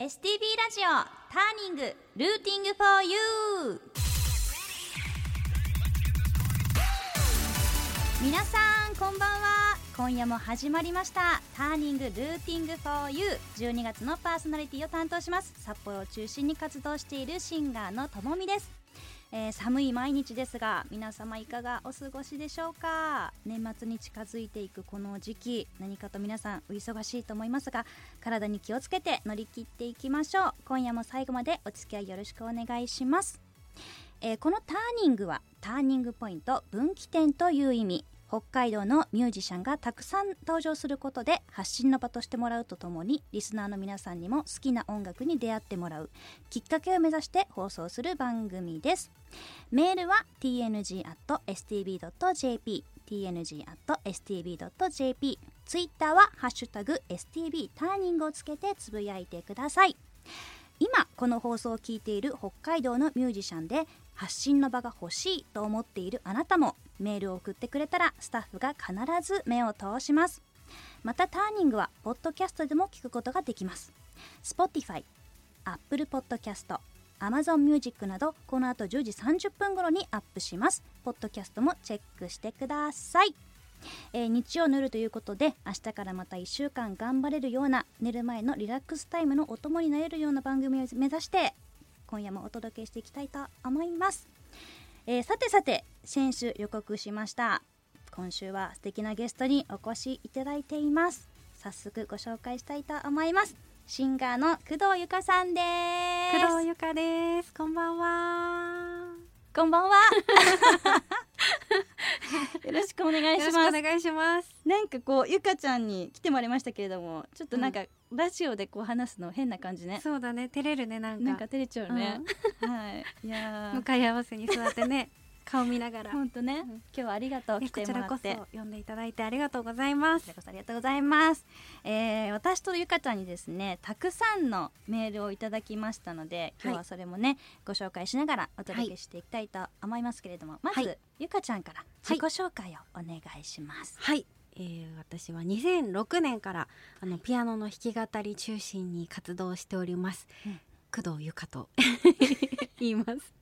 STB ラジオターニングルーティングフォーユー皆さんこんばんは。今夜も始まりましたターニングルーティングフォーユー12月のパーソナリティを担当します。札幌を中心に活動しているシンガーのともみです。えー、寒い毎日ですが皆様いかがお過ごしでしょうか？年末に近づいていくこの時期何かと皆さんお忙しいと思いますが体に気をつけて乗り切っていきましょう。今夜も最後までお付き合いよろしくお願いします、えーこのターニングはターニングポイント分岐点という意味。北海道のミュージシャンがたくさん登場することで発信の場としてもらうとともにリスナーの皆さんにも好きな音楽に出会ってもらうきっかけを目指して放送する番組です。メールは tng.stb.jp tng.stb.jp ツイッターは「ハッシュタグ #stb ターニング」をつけてつぶやいてください。今この放送を聞いている北海道のミュージシャンで発信の場が欲しいと思っているあなたもメールを送ってくれたらスタッフが必ず目を通します。またターニングはポッドキャストでも聞くことができます。Spotify、Apple Podcast、Amazon Music などこの後10時30分頃にアップします。ポッドキャストもチェックしてください。えー日曜の夜ということで明日からまた1週間頑張れるような寝る前のリラックスタイムのお供になれるような番組を目指して今夜もお届けしていきたいと思います、えーさてさて先週予告しました。今週は素敵なゲストにお越しいただいています。早速ご紹介したいと思います。シンガーの工藤由香さんです。工藤由香です。こんばんは。こんばんは よろしくお願いよします。ろしくお願いします。なんかこうゆかちゃんに来てもらいましたけれどもちょっとなんか、ラジオでこう話すの変な感じね。そうだね、照れるね、なんか。なんか照れちゃうね、はい。いや 向かい合わせに座ってね、顔見ながら。ほんとね、うん。今日はありがとう来てこちらこそもらって呼んでいただいてありがとうございます。こちら。こそありがとうございます、えー、私とゆかちゃんにですねたくさんのメールをいただきましたので今日はそれもね、ご紹介しながらお届けしていきたいと思いますけれども、まず、はいゆかちゃんから自己紹介をお願いします、はい。えー、私は2006年からあのピアノの弾き語り中心に活動しております、うん。工藤由香と 言います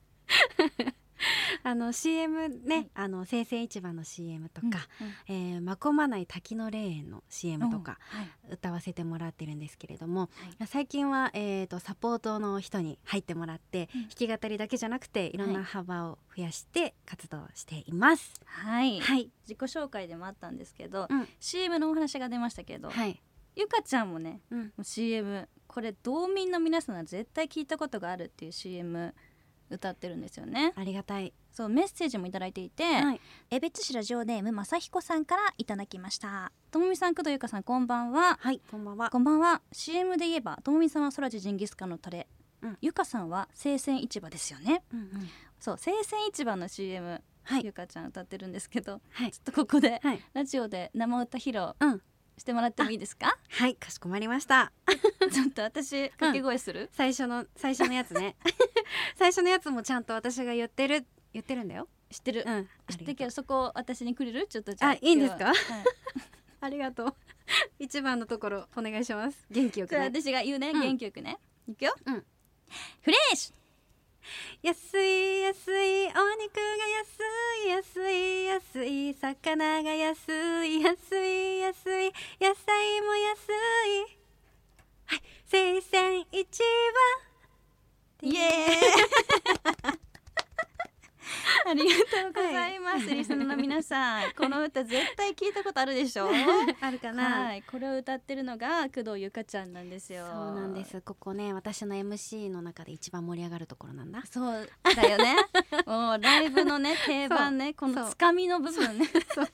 あの CM ね、はい。あの生鮮市場の CM とか、うんうん。えー、まこまない滝の霊園の CM とかはい。歌わせてもらってるんですけれども、はい。最近は、えー、とサポートの人に入ってもらって、うん。弾き語りだけじゃなくてい。ろんはない幅を増やして活動しています。はい、はい、自己紹介でもあったんですけど、うん。CM のお話が出ましたけど、はい、ゆかちゃんもねうん、CM これ道民の皆さんは絶対聞いたことがあるっていう CM 歌ってるんですよね。ありがたい。そうメッセージもいただいていて、はい、江別市ラジオネームまさひこさんからいただきました。ともみさん工藤ゆかさんこんばんは。はい、こんばんは。こんばんは。CM で言えばともみさんは空知ジンギスカンのタレ、うん。ゆかさんは生鮮市場ですよね。うんうん、そう生鮮市場の CM、はい。ゆかちゃん歌ってるんですけどはい。ちょっとここではい、ラジオで生歌披露。うん、してもらってもいいですか？はい、かしこまりました。ちょっと私掛け声する、最初の最初のやつね。最初のやつもちゃんと私が言ってる言ってるんだよ。知ってる、うん、知ってるけどそこ私にくれる？ちょっとじあいいんですか？は。はい。ありがとう。一番のところお願いします。元気よくね。私が言うね、うん。元気よくね。いくよ、うん。フレッシュ安い安いお肉が安い安い安い魚が安い安い安い野菜も安い。はい生鮮市場。イエーイ ありがとうございます、リスナーの皆さんこの歌絶対聞いたことあるでしょ？あるかな、はい。これを歌ってるのが工藤ゆかちゃんなんですよ。そうなんですここね私の MC の中で一番盛り上がるところなんだ。そうだよね。もうライブのね定番ねこのつかみの部分ね。そう。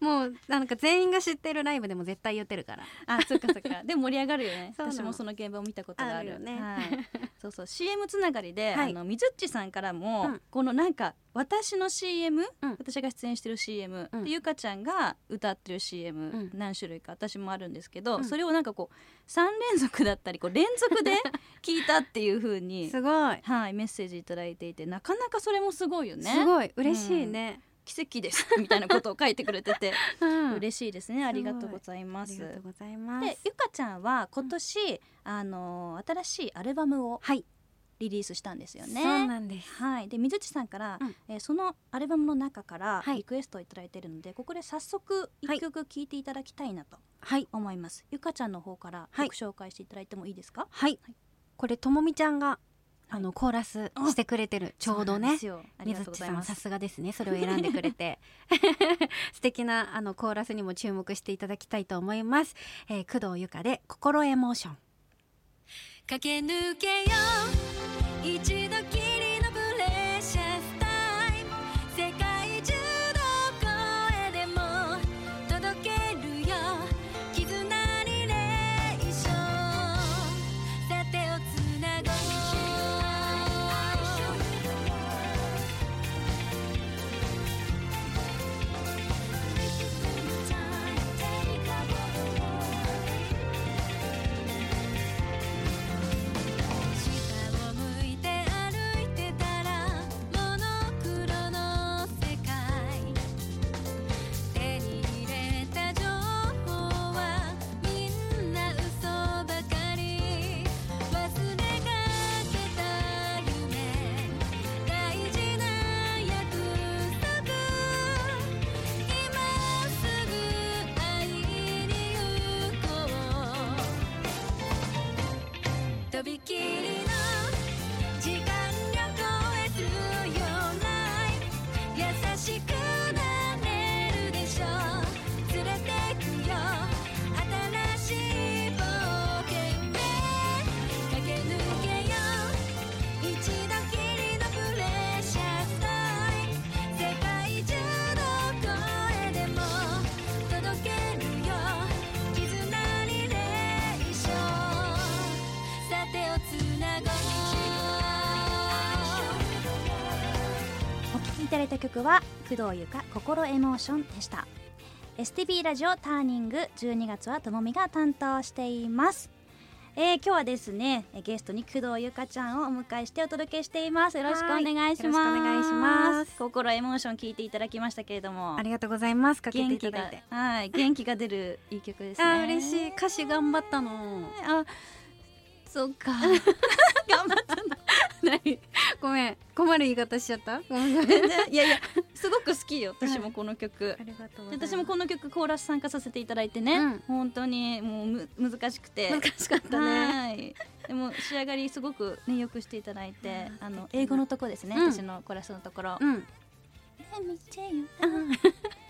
もうなんか全員が知ってるライブでも絶対言ってるから。あそっかそっか。でも盛り上がるよね。私もその現場を見たことがある。よね。はい、そうそう。CM つながりで、はい。あのみずっちさんからも、うん。このなんか私の CM、うん。私が出演してる CM、うん。でゆかちゃんが歌ってる CM、うん。何種類か私もあるんですけど、うん。それをなんかこう3連続だったりこう連続で 聞いたっていう風にすごい。はいメッセージいただいていてなかなかそれもすごいよね。すごい。嬉しいね、奇跡です みたいなことを書いてくれてて。うん。嬉しいですね。ありがとうございます。ありがとうございます。でゆかちゃんは今年、あの新しいアルバムをはいリリースしたんですよね。そうなんです。はい、で水地さんから、うん。えーそのアルバムの中からはい。リクエストをいただいているので、ここで早速一曲聴いていただきたいなとはい。思います。ゆかちゃんの方からはい。曲紹介していただいてもいいですか？はい。はい。これともみちゃんがあのコーラスしてくれてるちょうどね。ありが水とうございます。地さんさすがですね。それを選んでくれて。素敵なあのコーラスにも注目していただきたいと思います、えー、工藤由香で心エモーション。駆け抜けよう一度た曲は工藤由香心エモーションでした。STB ラジオターニング12月はともみが担当しています。えー、今日はですねえーゲストに工藤由香ちゃんをお迎えしてお届けしています。よろしくお願いします。はいよろしくお願いします。心エモーション聞いていただきましたけれども。ありがとうございます。かけて元気がいただいて。はい元気が出るいい曲ですね。あー嬉しい。歌詞頑張ったの。あそっか。頑張ったの何ごめん。困る言い方しちゃった？ごめんごめんいやいやすごく好きよ。私もこの曲。ありがとう私もこの曲コーラス参加させていただいてね、うん。本当にもうむ難しくて。難しかったね。はい。でも仕上がりすごくねよくしていただいてあの英語のとこですね、うん。私のコーラスのところ、うんっ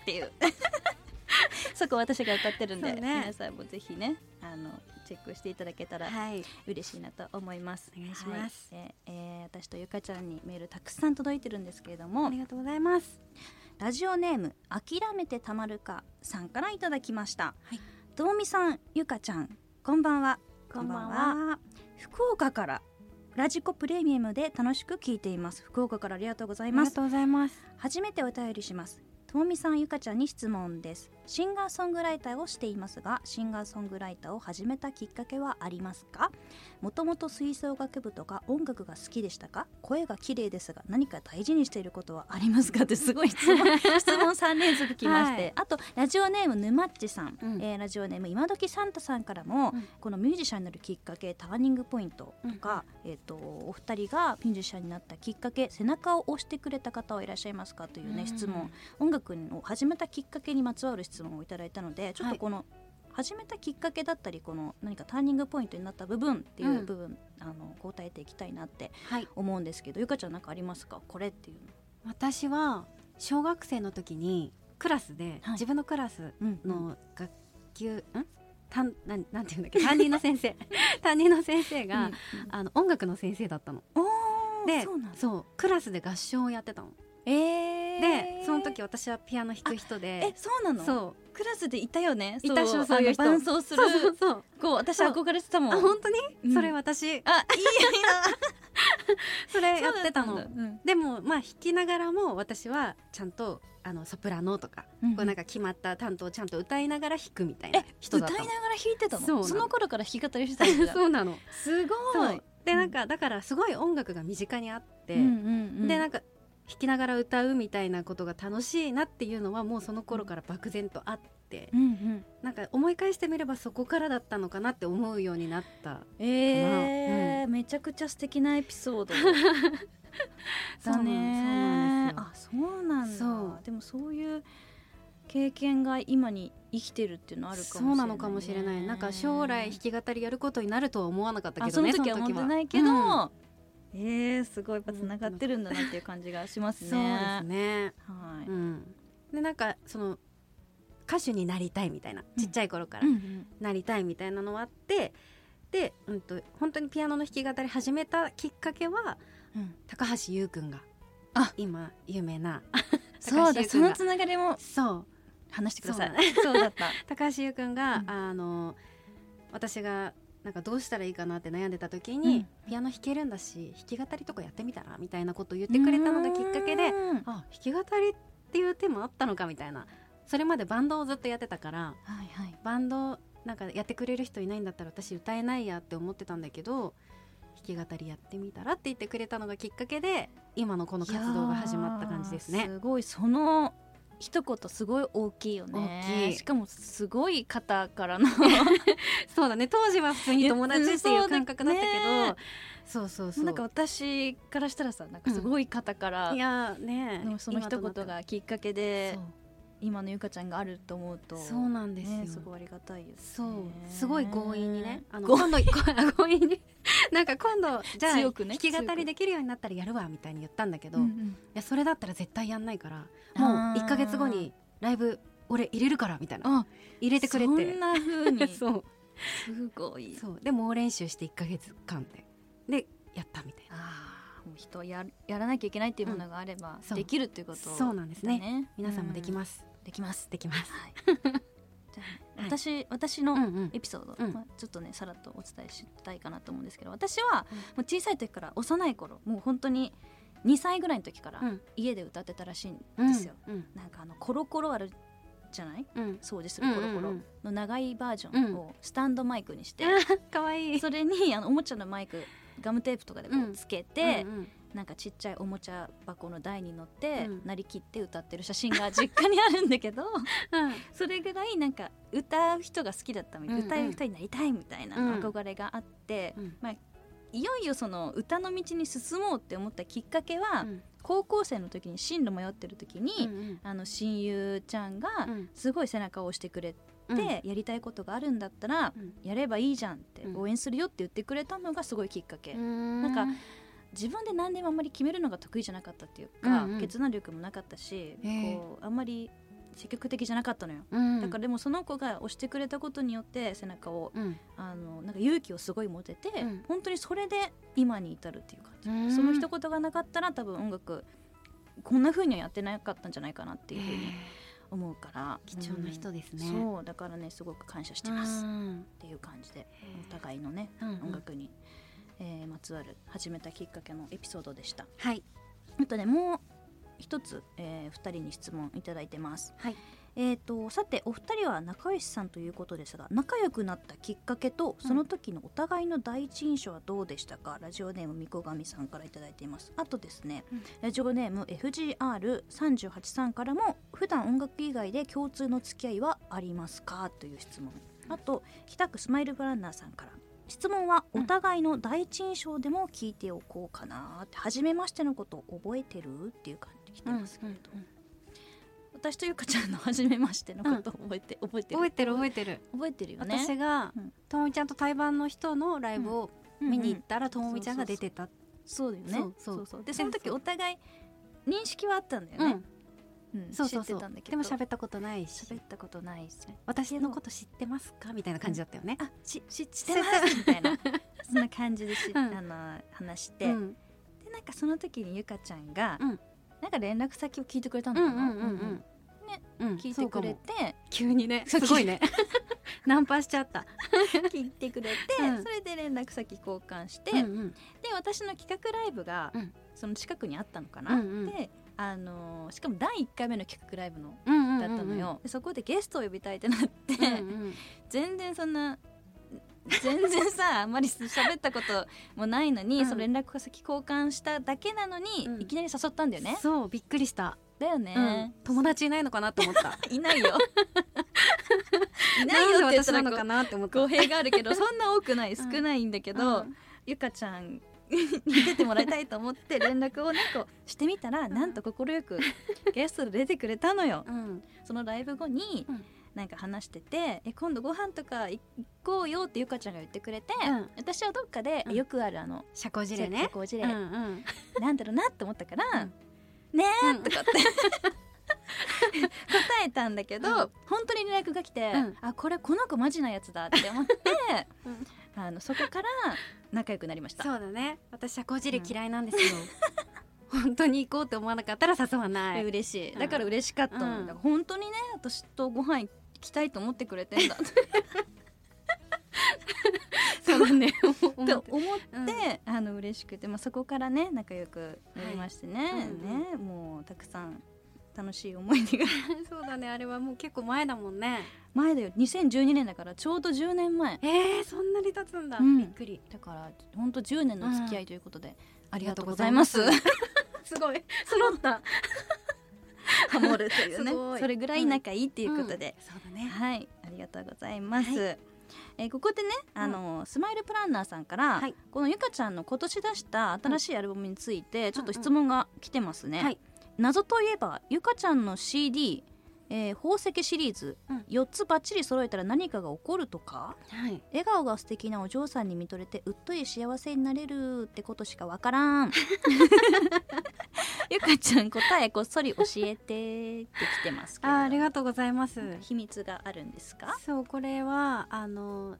ていう。そこ私が歌ってるんで、ね。皆さんもぜひねあのチェックしていただけたらはい。嬉しいなと思います。お願いします。はい。えーえー私とゆかちゃんにメールたくさん届いてるんですけれどもありがとうございます。ラジオネーム諦めてたまるかさんからいただきました、はい。ともみさんゆかちゃんこんばんは。こんばんは。福岡からラジコプレミアムで楽しく聞いています。福岡からありがとうございます。ありがとうございます。初めてお便りしますともみさんゆかちゃんに質問です。シンガーソングライターをしていますがシンガーソングライターを始めたきっかけはありますか？もともと吹奏楽部とか音楽が好きでしたか？声が綺麗ですが何か大事にしていることはありますか？ってすごい質問 質問3連続きまして、はい。あとラジオネームぬまっちさん、うん。えーラジオネーム今時サンタさんからも、うん。このミュージシャンになるきっかけターニングポイントとか、えー、とお二人がミュージシャンになったきっかけ背中を押してくれた方はいらっしゃいますか？というね、うん。質問。音楽を始めたきっかけにまつわる質問をいただいたのでちょっとこの、始めたきっかけだったりこの何かターニングポイントになった部分っていう部分、あの答えていきたいなってはい。思うんですけどゆかちゃんなんかありますか？これっていうの。私は小学生の時にクラスで、はい。自分のクラスうんの学級ん？担なんなんていうんだっけ？担任の先生。担任の先生が、うんあの音楽の先生だったの。おーでそうクラスで合唱をやってたの。えー、でその時私はピアノ弾く人えでそうなの？そう。クラスでいたよね？いたそうそういう人。伴奏する。そうそうそうこう私憧れてたもん。あ本当に、うん。それ私。あいい それやってたの。でもまあ弾きながらも私はちゃんとあのソプラノとか、うんこうなんか決まった担当をちゃんと歌いながら弾くみたいなえ人だったの。歌いながら弾いてたの？その。その頃から弾き語りしてたんだ。そうなの。すごい。でなんかだからすごい音楽が身近にあって、でなんか弾きながら歌うみたいなことが楽しいなっていうのはもうその頃から漠然とあって、うんうん。なんか思い返してみればそこからだったのかなって思うようになったえーめちゃくちゃ素敵なエピソード。だねあそうなんだ。そう。でもそういう経験が今に生きてるっていうのあるかもしれない、ね、そうなのかもしれないなんか将来弾き語りやることになるとは思わなかったあけどねその時は思ってないけど、うんえー、すごいやっぱつながってるんだなっていう感じがしますね。そうですね、はい。うん、でなんかその歌手になりたいみたいなちっちゃい頃からうんうん。なりたいみたいなのはあって、で、うん、と本当にピアノの弾き語り始めたきっかけはうん。高橋優くんがあ。今有名なそうだ、その高橋優くんが。つながりもそう。話してください。そそうだった。高橋優くんが、うん。あの私がなんかどうしたらいいかなって悩んでた時に、うんピアノ弾けるんだし弾き語りとかやってみたらみたいなことを言ってくれたのがきっかけでうんあ弾き語りっていう手もあったのかみたいなそれまでバンドをずっとやってたからはいはい。バンドなんかやってくれる人いないんだったら私歌えないやって思ってたんだけど弾き語りやってみたらって言ってくれたのがきっかけで今のこの活動が始まった感じですね。すごいその一言すごい大きいよね。しかもすごい方からの。そうだね。当時は普通に友達っていう感覚だったけど。そうそうそう。なんか私からしたらさなんかすごい方からいやーね。のその一言がきっかけで今のゆかちゃんがあると思うとそうなんですよ、ねすごいありがたいですそうねすごい強引にね。あの強今度 強引に。なんか今度じゃあ弾き語りできるようになったらやるわみたいに言ったんだけど、いうんうんやそれだったら絶対やんないからもうあー1か月後にライブ俺入れるからみたいな。あ入れてくれて。そんな風に。そう。すごい。そう。で猛練習して1か月間ででやったみたいな。あーもう人ややらなきゃいけないっていうものがあれば、そう。できるっていうことそうなんですね。ね皆さんもできす、ます、うんできます。できます。はい。じゃあねはい。私私のうんうん。エピソード、うん。まあ、ちょっとねさらっとお伝えしたいかなと思うんですけど私はうん。もう小さい時から幼い頃もう本当に2歳ぐらいの時からうん。家で歌ってたらしいんうんですよ、うんなんかあのコロコロあるじゃない？うん。掃除するコロコロうんうんうん。の長いバージョンをスタンドマイクにして、かわいい。それにあのおもちゃのマイクガムテープとかでこううん。つけて、うんうんなんかちっちゃいおもちゃ箱の台に乗って、うん。なりきって歌ってる写真が 実家にあるんだけどうん。それぐらいなんか歌う人が好きだったみたいな、うんうん。歌う人になりたいみたいなうん。憧れがあって、うん。まあ、いよいよその歌の道に進もうって思ったきっかけは、うん。高校生の時に進路迷ってる時に、うんうん。あの親友ちゃんがうん。すごい背中を押してくれて、うん。やりたいことがあるんだったら、うん。やればいいじゃんってうん。応援するよって言ってくれたのがすごいきっかけ、ななんか自分で何でもあんまり決めるのが得意じゃなかったっていうか、うんうん。決断力もなかったし、へえこうあんまり積極的じゃなかったのよ、うん。だからでもその子が押してくれたことによって背中をうん。あのなんか勇気をすごい持てて、うん。本当にそれで今に至るっていう感じ、うん。その一言がなかったら多分音楽こんな風にはやってなかったんじゃないかなっていうふうに思うから。貴重な人ですね。うん。そうだからねすごく感謝してます。っうん。ていう感じでお互いのねうん。音楽に、えーまつわる始めたきっかけのエピソードでした。はい。あとねもう一つ、えー、2人に質問いただいてます。はい。えー、とさてお二人は仲良しさんということですが仲良くなったきっかけとその時のお互いの第一印象はどうでしたか、ラジオネームみこがみさんからいただいています。あとですね、うん。ラジオネーム FGR38 さんからも普段音楽以外で共通の付き合いはありますか？という質問。あと北区スマイルプランナーさんから質問はお互いの第一印象でも聞いておこうかなって初めましてのことを覚えてる？っていう感じで来てますけれど、私とゆかちゃんの初めましてのことを覚えて、覚えてる覚えてる覚えてる。覚えてるよね。私がうん。ともみちゃんと対バンの人のライブを見に行ったらともみちゃんが出てた。そうだよね。そうそうでその時お互い認識はあったんだよねうん、うんそうそう。そうでも喋ったことないし。喋ったことないし。私のこと知ってますか？みたいな感じだったよね。あしし知ってます？みたいな。そんな感じでし、うん。あの話して、うん。でなんかその時にゆかちゃんが、うん。なんか連絡先を聞いてくれたうんうのかな、んうんうんねうん聞いてくれて。急にねすごいね。ナンパしちゃった。聞いてくれて、うん。それで連絡先交換して、うんうん。で私の企画ライブが、うん。その近くにあったのかな、うんうん。であのーしかも第1回目の企画ライブのうんうんだったのよ、でそこでゲストを呼びたいってなって、うんうん。全然そんな全然さあんまり喋ったこともないのに、うん。その連絡先交換しただけなのに、うん。いきなり誘ったんだよね。そうびっくりした、だようん。ね、友達いないのかなと思った。いないよ。いなないよって言ったら語弊があるけどそんな多くない少うん。ないんだけど、うん。ゆかちゃん に出てもらいたいと思って連絡をねこうしてみたら、ん。なんと快くゲストで出てくれたのよ。うん。そのライブ後に、うん。なんか話してて「え今度ご飯とか行こうよ」ってゆかちゃんが言ってくれて、うん。私はどっかで、うん。よくあるあの社交辞令ね。社交辞令うんうん。なんだろうなって思ったから「うん。ねえ」うんとかって答えたんだけど、うん。本当に連絡が来て、うん。あこれこの子マジなやつだって思って、うんあのそこから仲良くなりました。そうだね。私社交辞令嫌いなんですよ、本当に行こうって思わなかったら誘わない。嬉しい。うん。だから嬉しかったの、うん。だから本当にね私とご飯行きたいと思ってくれてんだ。そうだね。思って。思って、あの嬉しくて、まあ、そこからね仲良くなりましてね,、はいうん。ねもうたくさん楽しい思い出が。そうだねあれはもう結構前だもんね。前だよ。2012年だからちょうど10年前。えー、そんなに経つんだ、うん。びっくり。だから本当10年の付き合いということで、ありがとうごあざいます。すごい。揃った。ハモるというね。それぐらい仲いいっていうことで、そうだね。はい。ありがとうございます、はえーここでねあの、スマイルプランナーさんから、はい。このゆかちゃんの今年出した新しいアルバムについてちょっと質問が来てますね、はい謎といえばゆかちゃんの CD、えー宝石シリーズ、うん。4つバッチリ揃えたら何かが起こるとかはい。笑顔が素敵なお嬢さんに見とれてうっとり幸せになれるってことしかわからん。ゆかちゃん答えこっそり教えてって来てますけど。あーありがとうございます。秘密があるんですか？そうこれはあの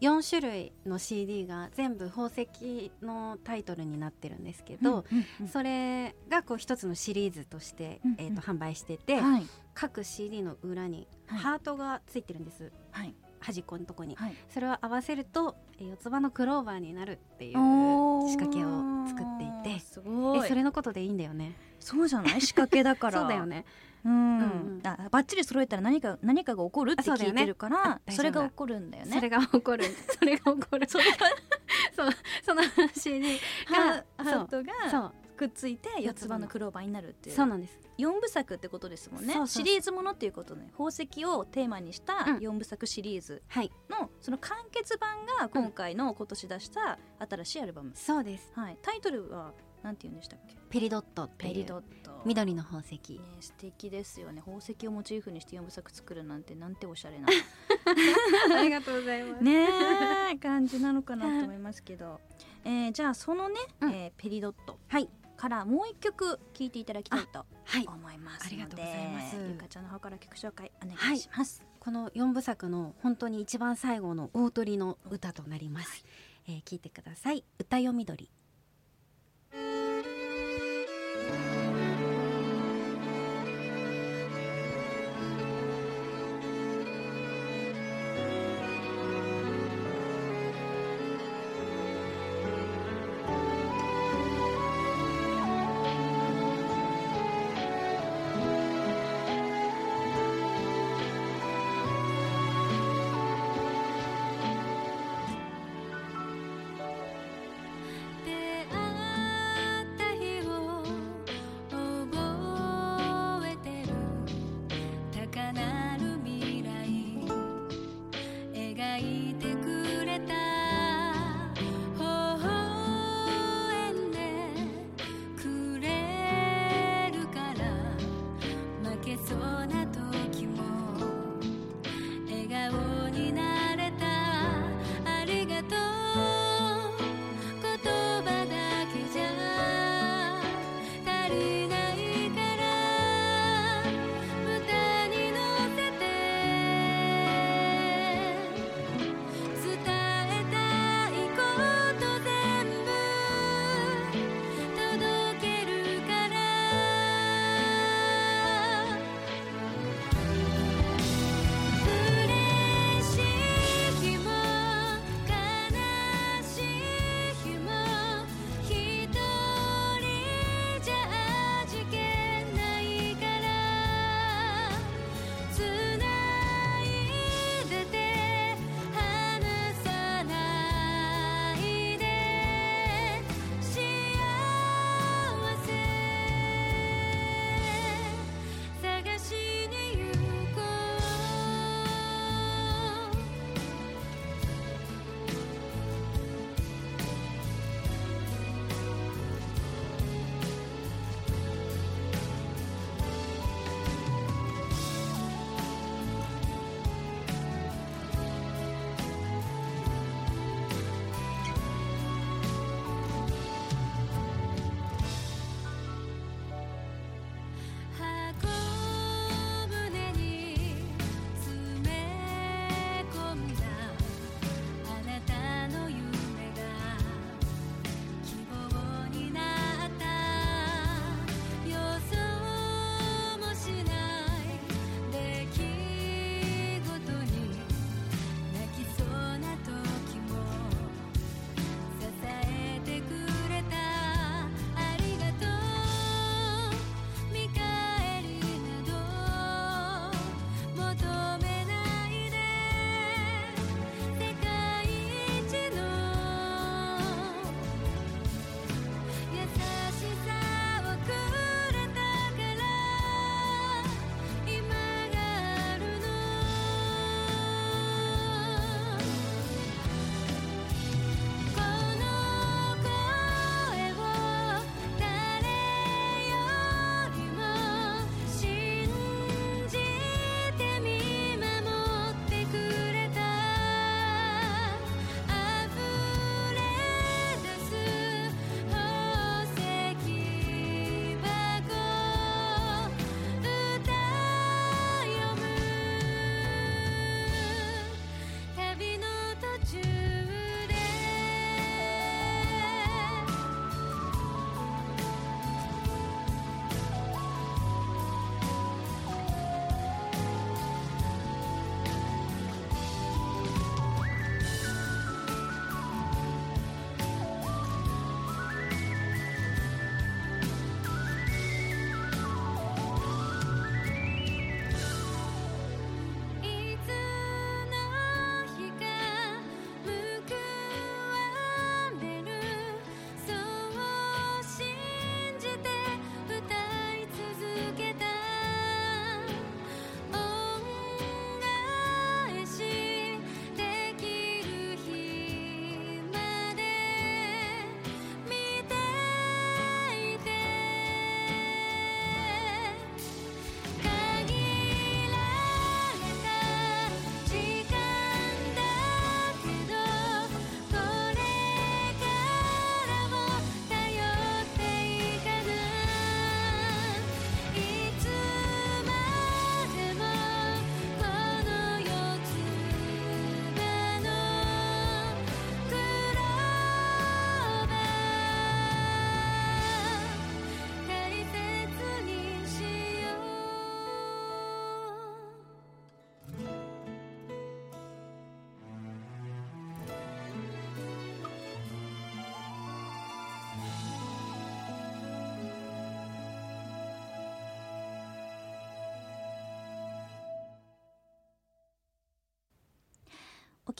4種類の CD が全部宝石のタイトルになってるんですけど、うんうんそれがこう一つのシリーズとして、うんうん。えー、と販売してて、はい各 CD の裏にはい。ハートがついてるんです、はい。端っこのとこに、はい。それを合わせるとえー四つ葉のクローバーになるっていう仕掛けを作っていて。すごい。えそれのことでいいんだよね。そうじゃない？仕掛けだから。そうだよねうん、うんうん。あバッチリ揃えたら何か何かが起こるって聞いてるからそれが起こるんだよね。それが起こる。それが起こる。それがそう。その CD ハがハートがくっついて四つ葉のクローバーになるっていう。そうなんです。四部作ってことですもんね。シリーズものっていうことね。宝石をテーマにしたうん。四部作シリーズ。はい。のその完結版が今回の今年出した新しいアルバム、そうです。はい、タイトルはなんて言うんでしたっけ？ペリドットペリドット緑の宝石。ね素敵ですよね。宝石をモチーフにして四部作作るなんてなんておしゃれな。ありがとうございます。ねえ感じなのかなと思いますけど、えーじゃあそのね、うん。えーペリドットはい。からもう一曲聴いていただきたいとはい。思いますのでありがとうございます。ゆかちゃんの方から曲紹介お願いします、この4部作の本当に一番最後の大鳥の歌となります、えー聞いてください。歌よ緑。ペ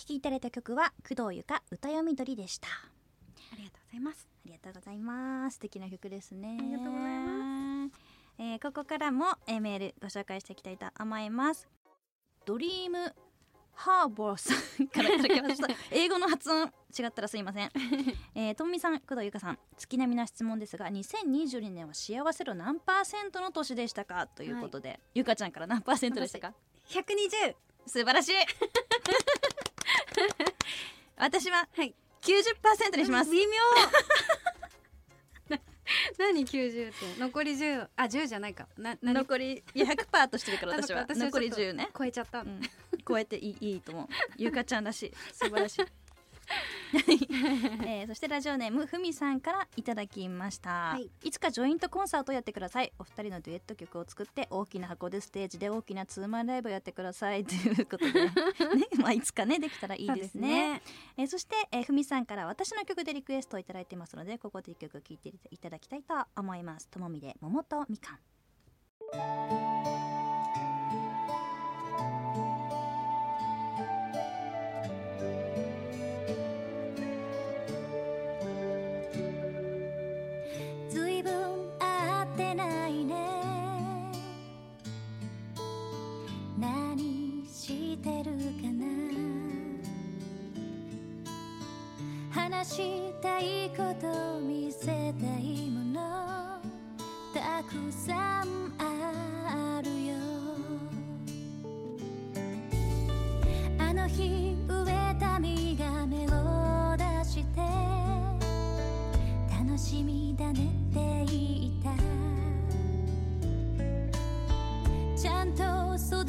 聴きいただいた曲は工藤由香歌よみどりでした。ありがとうございます。ありがとうございます。素敵な曲ですね。ありがとうございます、えーここからも、えーメールご紹介していきたいと思います。ドリームハーボーさんからいただきました。英語の発音違ったらすいません、えー、ともみさん工藤由香さん月並みな質問ですが2022年は幸せの何パーセントの年でしたか？ということで、ゆかちゃんから何パーセントでしたか？120素晴らしい私ははい。90%にします。微妙。な何90って？残り10あ10じゃないか。な何？残りいや100%としてるから私は。私は残りちょっと10ね、超えちゃった、うん、超えていい いいと思う。ゆかちゃんらしい。素晴らしい えーそしてラジオネームふみさんからいただきました、はい。い、つかジョイントコンサートをやってください。お二人のデュエット曲を作って大きな箱でステージで大きなツーマンライブをやってください。ということで、ねまあ、いつかねできたらいいですね。えーそして、えーふみさんから私の曲でリクエストをいただいてますのでここで一曲聴いていただきたいと思います。ともみで桃とみかんしたいこと見せたいもの。たくさんあるよ。あの日植えた実が芽を出して楽しみだねって言った。ちゃんと育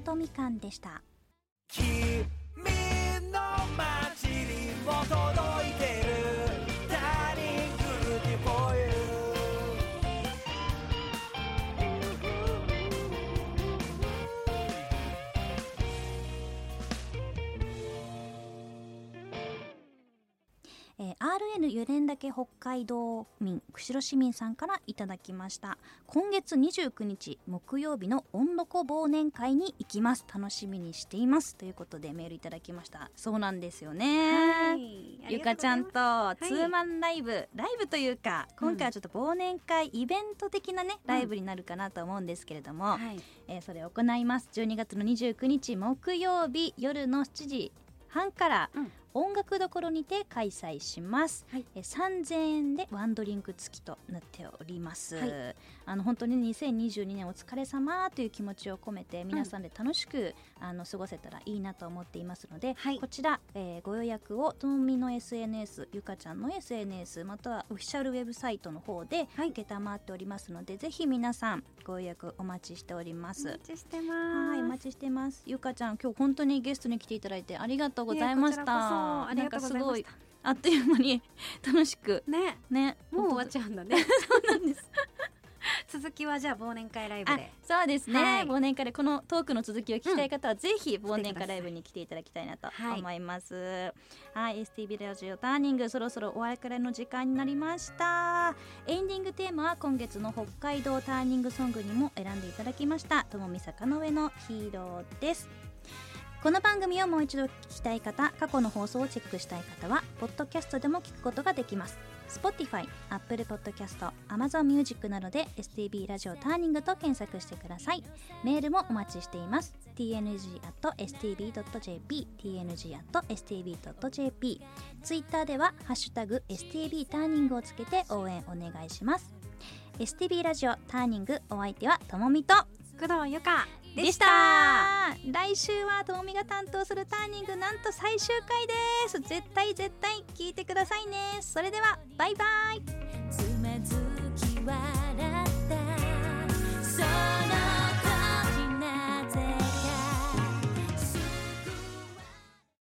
とみかんでした。RN 湯田岳北海道民釧路市民さんからいただきました。今月29日木曜日の温度湖忘年会に行きます。楽しみにしています。ということでメールいただきました。そうなんですよね、ゆかちゃんとツーマンライブ、ライブというか今回はちょっと忘年会イベント的なね、ライブになるかなと思うんですけれども、はい。えーそれを行います。12月の29日木曜日夜の7時半からうん音楽どころにて開催します、はい。えー3000円でワンドリンク付きとなっております、はい。あの本当に2022年お疲れ様という気持ちを込めて皆さんで楽しく、あの過ごせたらいいなと思っていますので、はい。こちら、えーご予約をともみの SNS ゆかちゃんの SNS またはオフィシャルウェブサイトの方ではい。承っておりますので、ぜひ皆さんご予約お待ちしております。お待ちしてます。はい、お待ちしてます。ゆかちゃん、今日本当にゲストに来ていただいてありがとうございました。いえこちらこそありがとうございましたなんかすごいあっという間に 楽しくねね、もう終わっちゃゃうんだね そうなんです。続きはじゃあ忘年会ライブあで、そうですね、はい忘年会でこのトークの続きを聞きたい方は、ぜひ忘年会ライブに来ていただきたいなとはい思います。はい、STV ラジオターニングそろそろお別れの時間になりました。エンディングテーマは今月の北海道ターニングソングにも選んでいただきました。ともみ坂の上のヒーローです。この番組をもう一度聞きたい方過去の放送をチェックしたい方はポッドキャストでも聞くことができます。Spotify、Apple Podcast、Amazon Music などで STB ラジオターニングと検索してください。メールもお待ちしています。Tng.stb.jp tng.stb.jp ツイッターでは「ハッシュタグ #stb ターニング」をつけて応援お願いします。STB ラジオターニングお相手はともみと工藤由香。でした。来週はともみが担当するターニングなんと最終回です。絶対絶対聞いてくださいね。それではバイバイ。